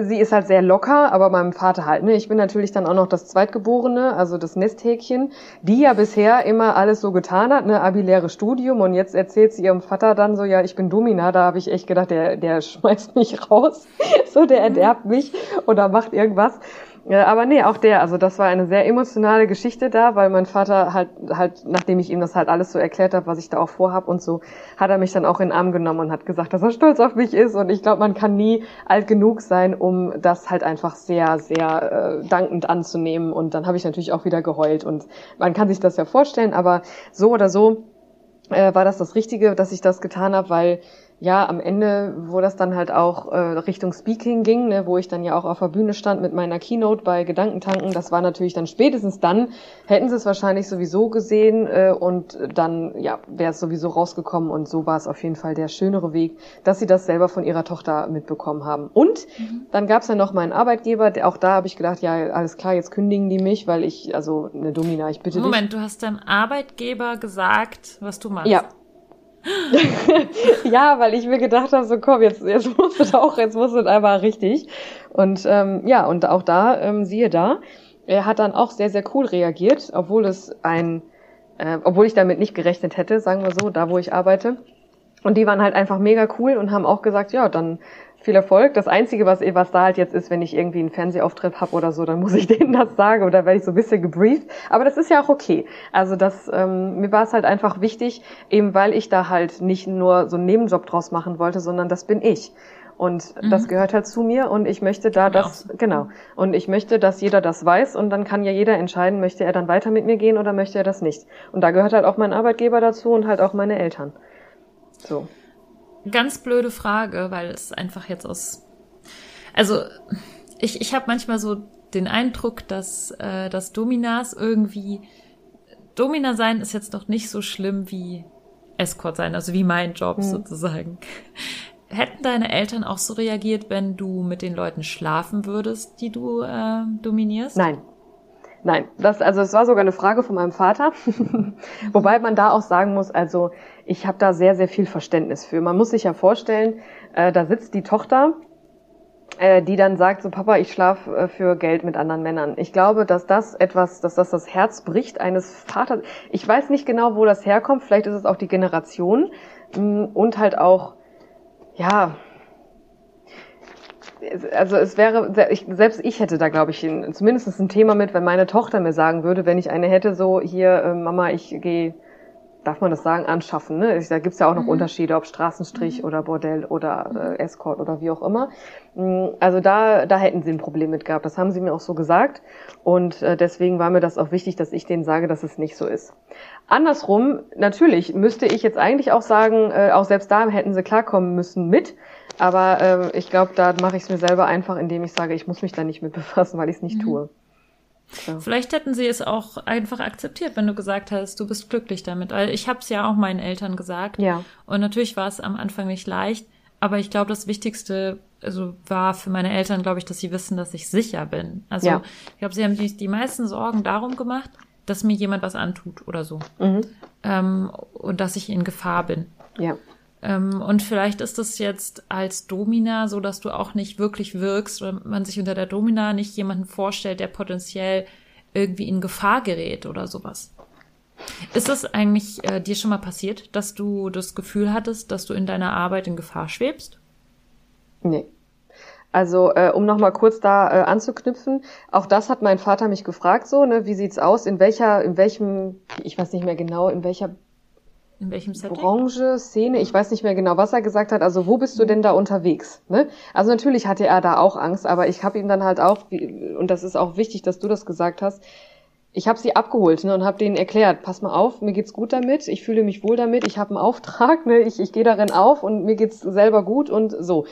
sie ist halt sehr locker, aber meinem Vater halt. Ne? Ich bin natürlich dann auch noch das Zweitgeborene, also das Nesthäkchen, die ja bisher immer alles so getan hat, ne, abiläre Studium und jetzt erzählt sie ihrem Vater dann so, ja, ich bin Domina, da habe ich echt gedacht, der, der schmeißt mich raus, so der erderbt mich oder macht irgendwas. Ja, aber nee, auch der, also das war eine sehr emotionale Geschichte da, weil mein Vater halt, halt, nachdem ich ihm das halt alles so erklärt habe, was ich da auch vorhab und so, hat er mich dann auch in den Arm genommen und hat gesagt, dass er stolz auf mich ist. Und ich glaube, man kann nie alt genug sein, um das halt einfach sehr, sehr äh, dankend anzunehmen. Und dann habe ich natürlich auch wieder geheult. Und man kann sich das ja vorstellen, aber so oder so äh, war das das Richtige, dass ich das getan habe, weil ja, am Ende, wo das dann halt auch äh, Richtung Speaking ging, ne, wo ich dann ja auch auf der Bühne stand mit meiner Keynote bei Gedankentanken, das war natürlich dann spätestens dann, hätten sie es wahrscheinlich sowieso gesehen äh, und dann ja, wäre es sowieso rausgekommen und so war es auf jeden Fall der schönere Weg, dass sie das selber von ihrer Tochter mitbekommen haben. Und mhm. dann gab es ja noch meinen Arbeitgeber, der, auch da habe ich gedacht, ja, alles klar, jetzt kündigen die mich, weil ich, also eine Domina, ich bitte Moment, dich. Moment, du hast deinem Arbeitgeber gesagt, was du machst. Ja, ja, weil ich mir gedacht habe, so komm, jetzt, jetzt muss es auch, jetzt muss es einfach richtig. Und ähm, ja, und auch da, ähm, siehe da, er hat dann auch sehr, sehr cool reagiert, obwohl es ein, äh, obwohl ich damit nicht gerechnet hätte, sagen wir so, da wo ich arbeite. Und die waren halt einfach mega cool und haben auch gesagt, ja, dann viel Erfolg. Das Einzige, was, was da halt jetzt ist, wenn ich irgendwie einen Fernsehauftritt habe oder so, dann muss ich denen das sagen oder werde ich so ein bisschen gebrieft. Aber das ist ja auch okay. Also das, ähm, mir war es halt einfach wichtig, eben weil ich da halt nicht nur so einen Nebenjob draus machen wollte, sondern das bin ich. Und mhm. das gehört halt zu mir und ich möchte da das, genau. Und ich möchte, dass jeder das weiß und dann kann ja jeder entscheiden, möchte er dann weiter mit mir gehen oder möchte er das nicht. Und da gehört halt auch mein Arbeitgeber dazu und halt auch meine Eltern. So. Ganz blöde Frage, weil es einfach jetzt aus. Also, ich, ich habe manchmal so den Eindruck, dass äh, das Dominas irgendwie. Domina sein ist jetzt noch nicht so schlimm wie Escort sein, also wie mein Job mhm. sozusagen. Hätten deine Eltern auch so reagiert, wenn du mit den Leuten schlafen würdest, die du äh, dominierst? Nein. Nein, das, also es war sogar eine Frage von meinem Vater. Wobei man da auch sagen muss, also ich habe da sehr, sehr viel Verständnis für. Man muss sich ja vorstellen, äh, da sitzt die Tochter, äh, die dann sagt, so Papa, ich schlafe äh, für Geld mit anderen Männern. Ich glaube, dass das etwas, dass das das Herz bricht eines Vaters. Ich weiß nicht genau, wo das herkommt. Vielleicht ist es auch die Generation mh, mm, und halt auch, ja, also es wäre, selbst ich hätte da, glaube ich, zumindest ein Thema mit, wenn meine Tochter mir sagen würde, wenn ich eine hätte, so hier, äh, Mama, ich gehe, darf man das sagen, anschaffen. Ne? Da gibt's ja auch noch mhm. Unterschiede, ob Straßenstrich mhm. oder Bordell oder äh, Escort oder wie auch immer. Mm, also da, da hätten sie ein Problem mit gehabt. Das haben sie mir auch so gesagt. Und äh, deswegen war mir das auch wichtig, dass ich denen sage, dass es nicht so ist. Andersrum, natürlich, müsste ich jetzt eigentlich auch sagen, äh, auch selbst da hätten sie klarkommen müssen mit. Aber äh, ich glaube, da mache ich es mir selber einfach, indem ich sage, ich muss mich da nicht mit befassen, weil ich es nicht mhm. tue. So. Vielleicht hätten sie es auch einfach akzeptiert, wenn du gesagt hast, du bist glücklich damit. Weil ich habe es ja auch meinen Eltern gesagt. Ja. Und natürlich war es am Anfang nicht leicht. Aber ich glaube, das Wichtigste also war für meine Eltern, glaube ich, dass sie wissen, dass ich sicher bin. Also ja. ich glaube, sie haben sich die meisten Sorgen darum gemacht, dass mir jemand was antut oder so. Mhm. Ähm, und dass ich in Gefahr bin. Ja. Ähm, und vielleicht ist es jetzt als Domina so, dass du auch nicht wirklich wirkst oder man sich unter der Domina nicht jemanden vorstellt, der potenziell irgendwie in Gefahr gerät oder sowas. Ist das eigentlich äh, dir schon mal passiert, dass du das Gefühl hattest, dass du in deiner Arbeit in Gefahr schwebst? Nee. Also äh, um nochmal kurz da äh, anzuknüpfen, auch das hat mein Vater mich gefragt, so, ne, wie sieht's aus, in welcher, in welchem, ich weiß nicht mehr genau, in welcher in welchem Setting? Branche, Szene, ich weiß nicht mehr genau, was er gesagt hat. Also wo bist du denn da unterwegs? Ne? Also natürlich hatte er da auch Angst, aber ich habe ihm dann halt auch, und das ist auch wichtig, dass du das gesagt hast, ich habe sie abgeholt ne, und habe denen erklärt, pass mal auf, mir geht's gut damit, ich fühle mich wohl damit, ich habe einen Auftrag, ne, ich, ich gehe darin auf und mir geht's selber gut und so.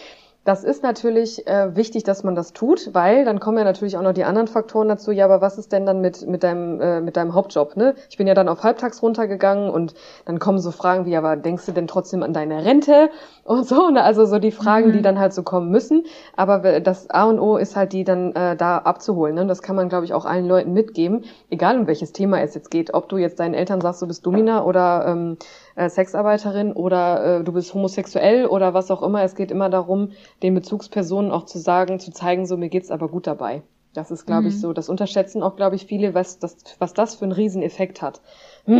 Das ist natürlich äh, wichtig, dass man das tut, weil dann kommen ja natürlich auch noch die anderen Faktoren dazu. Ja, aber was ist denn dann mit mit deinem äh, mit deinem Hauptjob? Ne? Ich bin ja dann auf halbtags runtergegangen und dann kommen so Fragen wie, aber denkst du denn trotzdem an deine Rente und so? Ne? Also so die Fragen, mhm. die dann halt so kommen müssen. Aber das A und O ist halt die dann äh, da abzuholen. Ne? Das kann man, glaube ich, auch allen Leuten mitgeben, egal um welches Thema es jetzt geht. Ob du jetzt deinen Eltern sagst, du bist Domina oder ähm, äh, Sexarbeiterin oder äh, du bist homosexuell oder was auch immer. Es geht immer darum, den Bezugspersonen auch zu sagen, zu zeigen, so mir geht's aber gut dabei. Das ist, glaube mhm. ich, so. Das unterschätzen auch, glaube ich, viele, was das, was das für einen Rieseneffekt hat.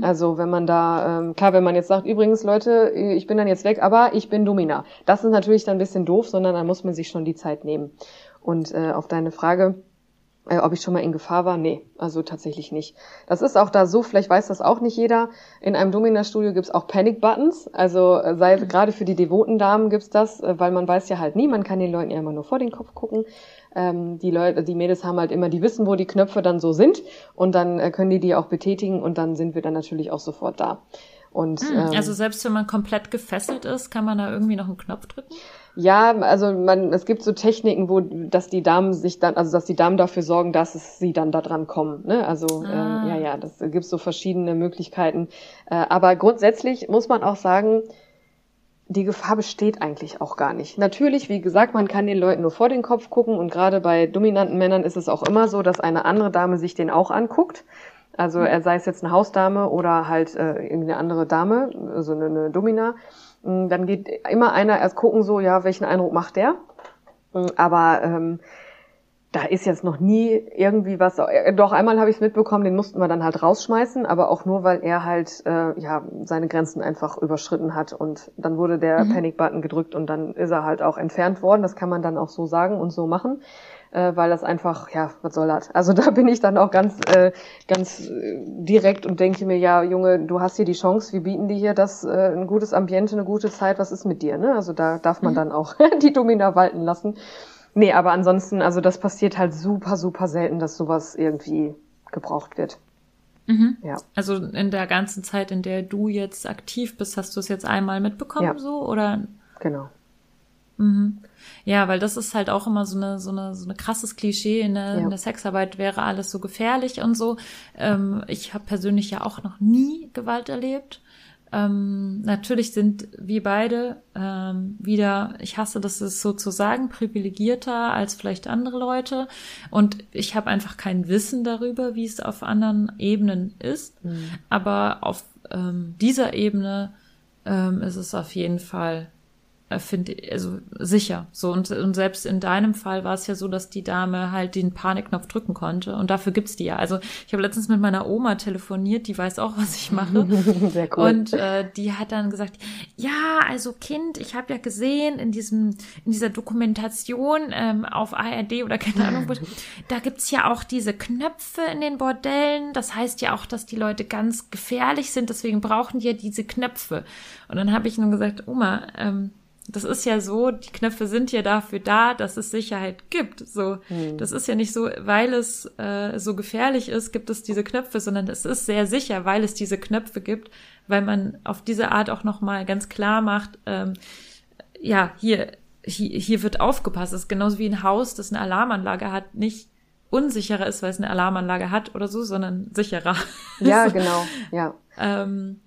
Also wenn man da, ähm, klar, wenn man jetzt sagt, übrigens Leute, ich bin dann jetzt weg, aber ich bin Domina. Das ist natürlich dann ein bisschen doof, sondern dann muss man sich schon die Zeit nehmen. Und äh, auf deine Frage, Äh, ob ich schon mal in Gefahr war? Nee, also tatsächlich nicht. Das ist auch da so, vielleicht weiß das auch nicht jeder. In einem Domina-Studio gibt's auch Panic-Buttons. Also äh, sei mhm. gerade für die devoten Damen gibt's das, äh, weil man weiß ja halt nie, man kann den Leuten ja immer nur vor den Kopf gucken. Ähm, die Leute, die Mädels haben halt immer, die wissen, wo die Knöpfe dann so sind und dann äh, können die die auch betätigen und dann sind wir dann natürlich auch sofort da. Und, hm, ähm, also selbst wenn man komplett gefesselt ist, kann man da irgendwie noch einen Knopf drücken? Ja, also man, es gibt so Techniken, wo, dass die Damen sich dann, also dass die Damen dafür sorgen, dass es sie dann da dran kommen. Ne? Also ah. ähm, ja, ja, das gibt so verschiedene Möglichkeiten. Äh, aber grundsätzlich muss man auch sagen, die Gefahr besteht eigentlich auch gar nicht. Natürlich, wie gesagt, man kann den Leuten nur vor den Kopf gucken und gerade bei dominanten Männern ist es auch immer so, dass eine andere Dame sich den auch anguckt. Also er sei es jetzt eine Hausdame oder halt äh, irgendeine andere Dame, also eine, eine Domina. Mm, dann geht immer einer erst gucken, so, ja, welchen Eindruck macht der? Mm, aber ähm, da ist jetzt noch nie irgendwie was. Äh, doch einmal habe ich es mitbekommen, den mussten wir dann halt rausschmeißen, aber auch nur, weil er halt äh, ja seine Grenzen einfach überschritten hat und dann wurde der mhm. Panic-Button gedrückt und dann ist er halt auch entfernt worden. Das kann man dann auch so sagen und so machen äh, weil das einfach, ja, was soll das? Also da bin ich dann auch ganz, äh, ganz äh, direkt und denke mir, ja, Junge, du hast hier die Chance, wir bieten dir hier das, äh, ein gutes Ambiente, eine gute Zeit, was ist mit dir? Ne? Also da darf man mhm. dann auch die Domina walten lassen. Nee, aber ansonsten, also das passiert halt super, super selten, dass sowas irgendwie gebraucht wird. Mhm. Ja. Also in der ganzen Zeit, in der du jetzt aktiv bist, hast du es jetzt einmal mitbekommen, ja. so oder? Genau. Mhm. Ja, weil das ist halt auch immer so eine so eine so eine krasses Klischee in der, ja. in der Sexarbeit wäre alles so gefährlich und so. Ähm, ich habe persönlich ja auch noch nie Gewalt erlebt. Ähm, natürlich sind wir beide ähm, wieder, ich hasse das ist sozusagen privilegierter als vielleicht andere Leute und ich habe einfach kein Wissen darüber, wie es auf anderen Ebenen ist. Mhm. Aber auf ähm, dieser Ebene ähm, ist es auf jeden Fall finde also sicher so und, und selbst in deinem Fall war es ja so, dass die Dame halt den Panikknopf drücken konnte und dafür gibt's die ja. Also ich habe letztens mit meiner Oma telefoniert, die weiß auch, was ich mache Sehr cool. und äh, die hat dann gesagt, ja, also Kind, ich habe ja gesehen in diesem in dieser Dokumentation ähm, auf ARD oder keine Ahnung, da gibt's ja auch diese Knöpfe in den Bordellen. Das heißt ja auch, dass die Leute ganz gefährlich sind, deswegen brauchen die ja diese Knöpfe. Und dann habe ich nun gesagt, Oma, ähm, das ist ja so, die Knöpfe sind ja dafür da, dass es Sicherheit gibt. So, hm. das ist ja nicht so, weil es äh, so gefährlich ist, gibt es diese Knöpfe, sondern es ist sehr sicher, weil es diese Knöpfe gibt, weil man auf diese Art auch noch mal ganz klar macht, ähm, ja, hier, hier, hier wird aufgepasst. Es ist genauso wie ein Haus, das eine Alarmanlage hat, nicht unsicherer ist, weil es eine Alarmanlage hat oder so, sondern sicherer. Ja, genau, ja. ähm,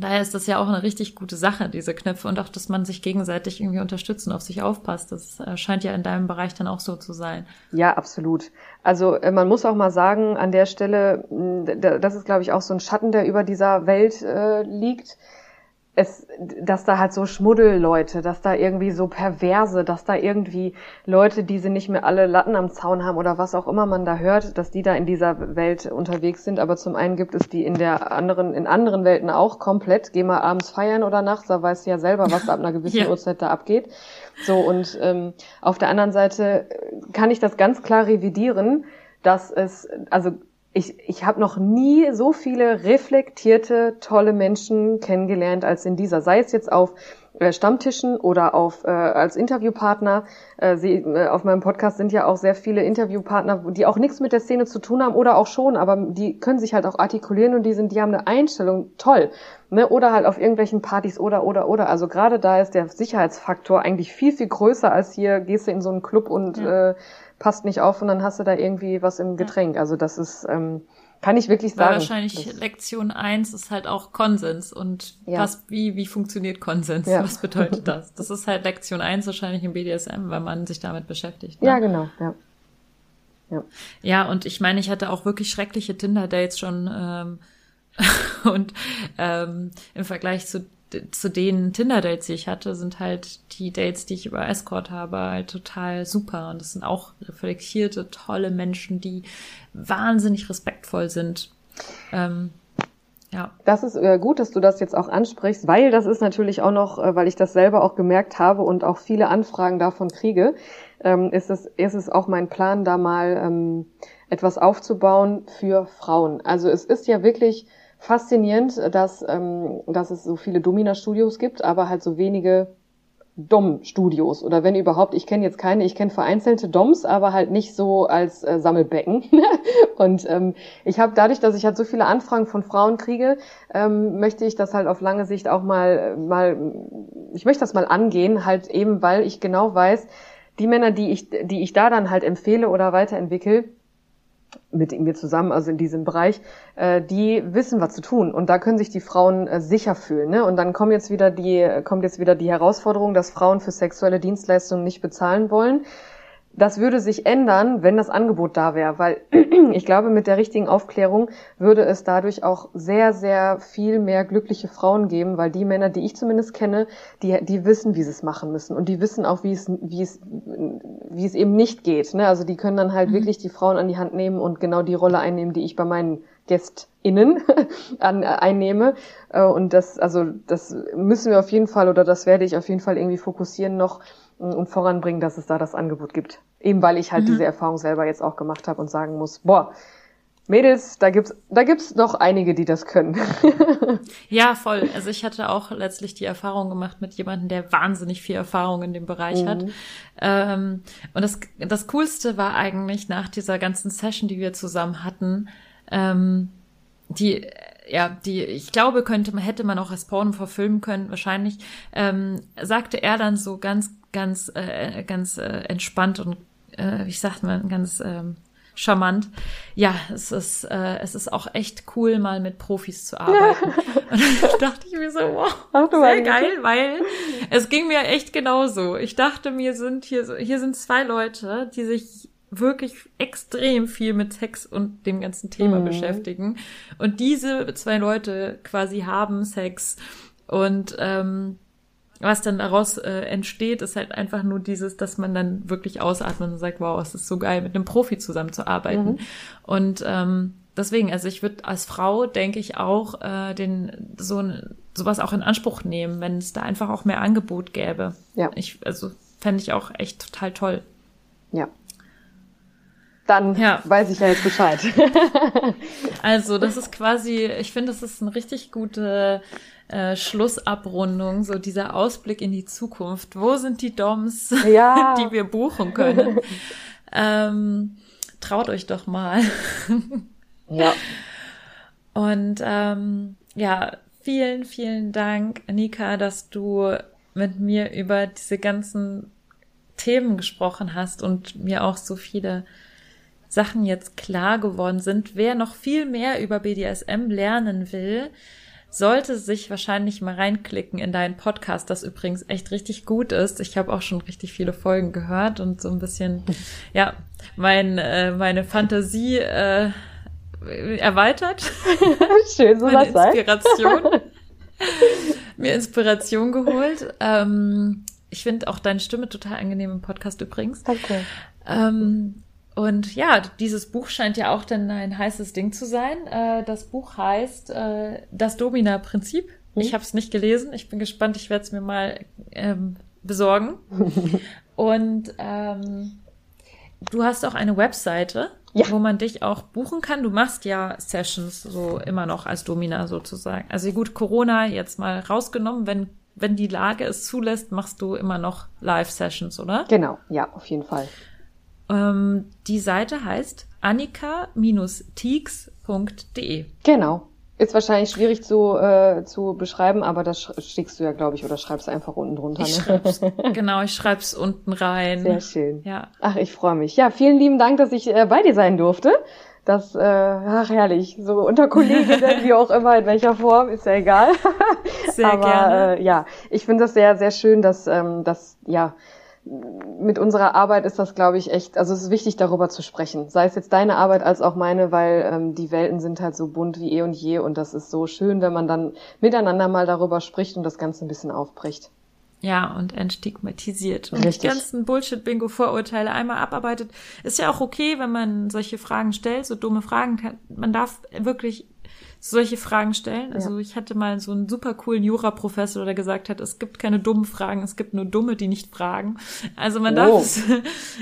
Daher ist das ja auch eine richtig gute Sache, diese Knöpfe und auch, dass man sich gegenseitig irgendwie unterstützt und auf sich aufpasst. Das äh, scheint ja in deinem Bereich dann auch so zu sein. Ja, absolut. Also äh, man muss auch mal sagen, an der Stelle, das ist, glaube ich, auch so ein Schatten, der über dieser Welt äh, liegt es, dass da halt so Schmuddelleute, dass da irgendwie so Perverse, dass da irgendwie Leute, die sie nicht mehr alle Latten am Zaun haben oder was auch immer man da hört, dass die da in dieser Welt unterwegs sind. Aber zum einen gibt es die in der anderen, in anderen Welten auch komplett. Geh mal abends feiern oder nachts, da weißt du ja selber, was da ab einer gewissen ja. Uhrzeit da abgeht. So, und ähm, auf der anderen Seite kann ich das ganz klar revidieren, dass es, also ich, ich habe noch nie so viele reflektierte, tolle Menschen kennengelernt als in dieser. Sei es jetzt auf äh, Stammtischen oder auf äh, als Interviewpartner. Äh, sie, äh, auf meinem Podcast sind ja auch sehr viele Interviewpartner, die auch nichts mit der Szene zu tun haben oder auch schon, aber die können sich halt auch artikulieren und die sind, die haben eine Einstellung toll. Ne? Oder halt auf irgendwelchen Partys oder oder oder. Also gerade da ist der Sicherheitsfaktor eigentlich viel, viel größer als hier, gehst du in so einen Club und ja. äh, passt nicht auf und dann hast du da irgendwie was im Getränk. Also das ist, ähm, kann ich wirklich sagen. Weil wahrscheinlich Lektion eins ist halt auch Konsens und ja. was, wie, wie funktioniert Konsens? Ja. Was bedeutet das? Das ist halt Lektion eins wahrscheinlich im BDSM, weil man sich damit beschäftigt. Ne? Ja, genau, ja. Ja. ja, und ich meine, ich hatte auch wirklich schreckliche Tinder-Dates schon ähm, und ähm, im Vergleich zu zu den Tinder-Dates, die ich hatte, sind halt die Dates, die ich über Escort habe, halt total super. Und das sind auch reflektierte, tolle Menschen, die wahnsinnig respektvoll sind. Ähm, ja. Das ist äh, gut, dass du das jetzt auch ansprichst, weil das ist natürlich auch noch, äh, weil ich das selber auch gemerkt habe und auch viele Anfragen davon kriege. ähm, ist, es, ist es auch mein Plan, da mal ähm, etwas aufzubauen für Frauen. Also es ist ja wirklich faszinierend, dass, ähm, dass es so viele Domina-Studios gibt, aber halt so wenige Dom-Studios oder wenn überhaupt, ich kenne jetzt keine, ich kenne vereinzelte Doms, aber halt nicht so als äh, Sammelbecken. und ähm, ich habe dadurch, dass ich halt so viele Anfragen von Frauen kriege, ähm, möchte ich das halt auf lange Sicht auch mal, mal, ich möchte das mal angehen, halt eben, weil ich genau weiß, die Männer, die ich, die ich da dann halt empfehle oder weiterentwickle, mit mir zusammen, also in diesem Bereich, äh, die wissen, was zu tun. Und da können sich die Frauen äh, sicher fühlen. Ne? Und dann kommt jetzt wieder die, kommt jetzt wieder die Herausforderung, dass Frauen für sexuelle Dienstleistungen nicht bezahlen wollen das würde sich ändern, wenn das Angebot da wäre, weil ich glaube, mit der richtigen Aufklärung würde es dadurch auch sehr, sehr viel mehr glückliche Frauen geben, weil die Männer, die ich zumindest kenne, die, die wissen, wie sie es machen müssen und die wissen auch, wie es, wie es, wie es eben nicht geht. Ne? Also die können dann halt mhm. wirklich die Frauen an die Hand nehmen und genau die Rolle einnehmen, die ich bei meinen GästInnen an, äh, einnehme. Äh, und das, also das müssen wir auf jeden Fall oder das werde ich auf jeden Fall irgendwie fokussieren noch und voranbringen, dass es da das Angebot gibt. Eben weil ich halt mhm. diese Erfahrung selber jetzt auch gemacht habe und sagen muss, boah, Mädels, da gibt's, da gibt's noch einige, die das können. ja, voll. Also ich hatte auch letztlich die Erfahrung gemacht mit jemandem, der wahnsinnig viel Erfahrung in dem Bereich mhm. hat. Ähm, und das, das Coolste war eigentlich nach dieser ganzen Session, die wir zusammen hatten, ähm, die ja, die, ich glaube, könnte man, hätte man auch als Porno verfilmen können, wahrscheinlich, ähm, sagte er dann so ganz, ganz, äh, ganz äh, entspannt und, äh, wie sagt man, ganz ähm, charmant. Ja, es ist, äh, es ist auch echt cool, mal mit Profis zu arbeiten. und dann dachte ich mir so, wow, Ach, sehr geil, weil es ging mir echt genauso. Ich dachte mir, sind hier, hier sind zwei Leute, die sich wirklich extrem viel mit Sex und dem ganzen Thema mhm. beschäftigen. Und diese zwei Leute quasi haben Sex und ähm, was dann daraus äh, entsteht, ist halt einfach nur dieses, dass man dann wirklich ausatmet und sagt, wow, es ist so geil, mit einem Profi zusammenzuarbeiten. Mhm. Und ähm, deswegen, also ich würde als Frau, denke ich, auch äh, den so sowas auch in Anspruch nehmen, wenn es da einfach auch mehr Angebot gäbe. Ja. Ich, also fände ich auch echt total toll. Ja, dann ja. weiß ich ja jetzt Bescheid. also das ist quasi, ich finde, das ist eine richtig gute äh, Schlussabrundung, so dieser Ausblick in die Zukunft. Wo sind die Doms, ja. die wir buchen können? ähm, traut euch doch mal. ja. Und ähm, ja, vielen, vielen Dank, Nika, dass du mit mir über diese ganzen Themen gesprochen hast und mir auch so viele Sachen jetzt klar geworden sind. Wer noch viel mehr über BDSM lernen will, sollte sich wahrscheinlich mal reinklicken in deinen Podcast, das übrigens echt richtig gut ist. Ich habe auch schon richtig viele Folgen gehört und so ein bisschen, ja, mein, äh, meine Fantasie äh, erweitert. Schön, so meine Inspiration. mir Inspiration geholt. Ähm, ich finde auch deine Stimme total angenehm im Podcast übrigens. Danke. Ähm, und ja, dieses Buch scheint ja auch dann ein heißes Ding zu sein. Äh, das Buch heißt äh, Das Domina-Prinzip. Mhm. Ich habe es nicht gelesen. Ich bin gespannt. Ich werde es mir mal ähm, besorgen. Und ähm, du hast auch eine Webseite, ja. wo man dich auch buchen kann. Du machst ja Sessions so immer noch als Domina sozusagen. Also gut, Corona jetzt mal rausgenommen, wenn wenn die Lage es zulässt, machst du immer noch Live-Sessions, oder? Genau, ja, auf jeden Fall. Ähm, die Seite heißt annika-teaks.de. Genau. Ist wahrscheinlich schwierig zu, äh, zu beschreiben, aber das schickst du ja, glaube ich, oder schreibst einfach unten drunter. Ne? Ich schreib's, genau, ich schreib's unten rein. Sehr schön. Ja. Ach, ich freue mich. Ja, vielen lieben Dank, dass ich äh, bei dir sein durfte. Das, äh, ach herrlich, so unter Kolleginnen, wie auch immer, in welcher Form, ist ja egal. Sehr Aber, gerne. Äh, ja, ich finde das sehr, sehr schön, dass, ähm, dass ja mit unserer Arbeit ist das, glaube ich, echt, also es ist wichtig, darüber zu sprechen. Sei es jetzt deine Arbeit als auch meine, weil ähm, die Welten sind halt so bunt wie eh und je und das ist so schön, wenn man dann miteinander mal darüber spricht und das Ganze ein bisschen aufbricht. Ja, und entstigmatisiert. Und Richtig. die ganzen Bullshit-Bingo-Vorurteile einmal abarbeitet. Ist ja auch okay, wenn man solche Fragen stellt, so dumme Fragen. Man darf wirklich solche Fragen stellen. Also ich hatte mal so einen super coolen Jura-Professor, der gesagt hat, es gibt keine dummen Fragen, es gibt nur Dumme, die nicht fragen. Also man darf Oh. es,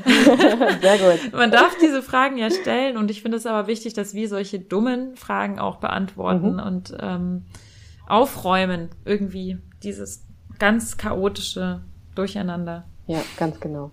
Sehr gut. man darf diese Fragen ja stellen und ich finde es aber wichtig, dass wir solche dummen Fragen auch beantworten Mhm. und ähm, aufräumen irgendwie dieses ganz chaotische Durcheinander. Ja, ganz genau.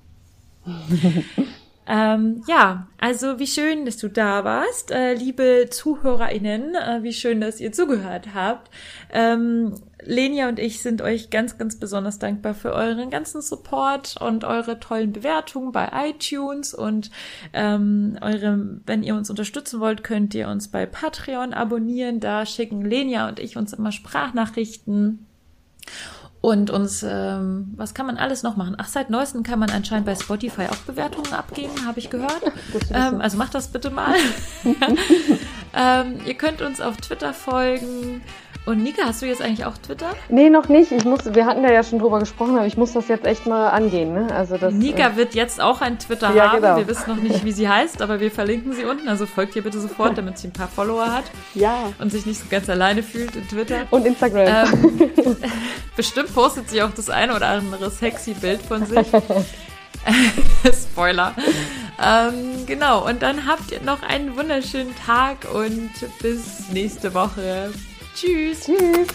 Ähm, ja, also wie schön, dass du da warst, äh, liebe ZuhörerInnen, äh, wie schön, dass ihr zugehört habt. Ähm, Lenia und ich sind euch ganz, ganz besonders dankbar für euren ganzen Support und eure tollen Bewertungen bei iTunes und ähm, eure, wenn ihr uns unterstützen wollt, könnt ihr uns bei Patreon abonnieren. Da schicken Lenia und ich uns immer Sprachnachrichten. Und uns, ähm, was kann man alles noch machen? Ach, seit neuestem kann man anscheinend bei Spotify auch Bewertungen abgeben, habe ich gehört. Ähm, also macht das bitte mal. ähm, ihr könnt uns auf Twitter folgen. Und Nika, hast du jetzt eigentlich auch Twitter? Nee, noch nicht. Ich muss, wir hatten da ja schon drüber gesprochen, aber ich muss das jetzt echt mal angehen, ne? Also das. Nika wird jetzt auch ein Twitter Ja, haben. genau. Wir wissen noch nicht, wie sie heißt, aber wir verlinken sie unten. Also folgt ihr bitte sofort, damit sie ein paar Follower hat äh, ja. und sich nicht so ganz alleine fühlt in Twitter. Und Instagram. Ähm, bestimmt postet sie auch das eine oder andere sexy Bild von sich. Spoiler. Ähm, genau, und dann habt ihr noch einen wunderschönen Tag und bis nächste Woche. Tschüss. Tschüss.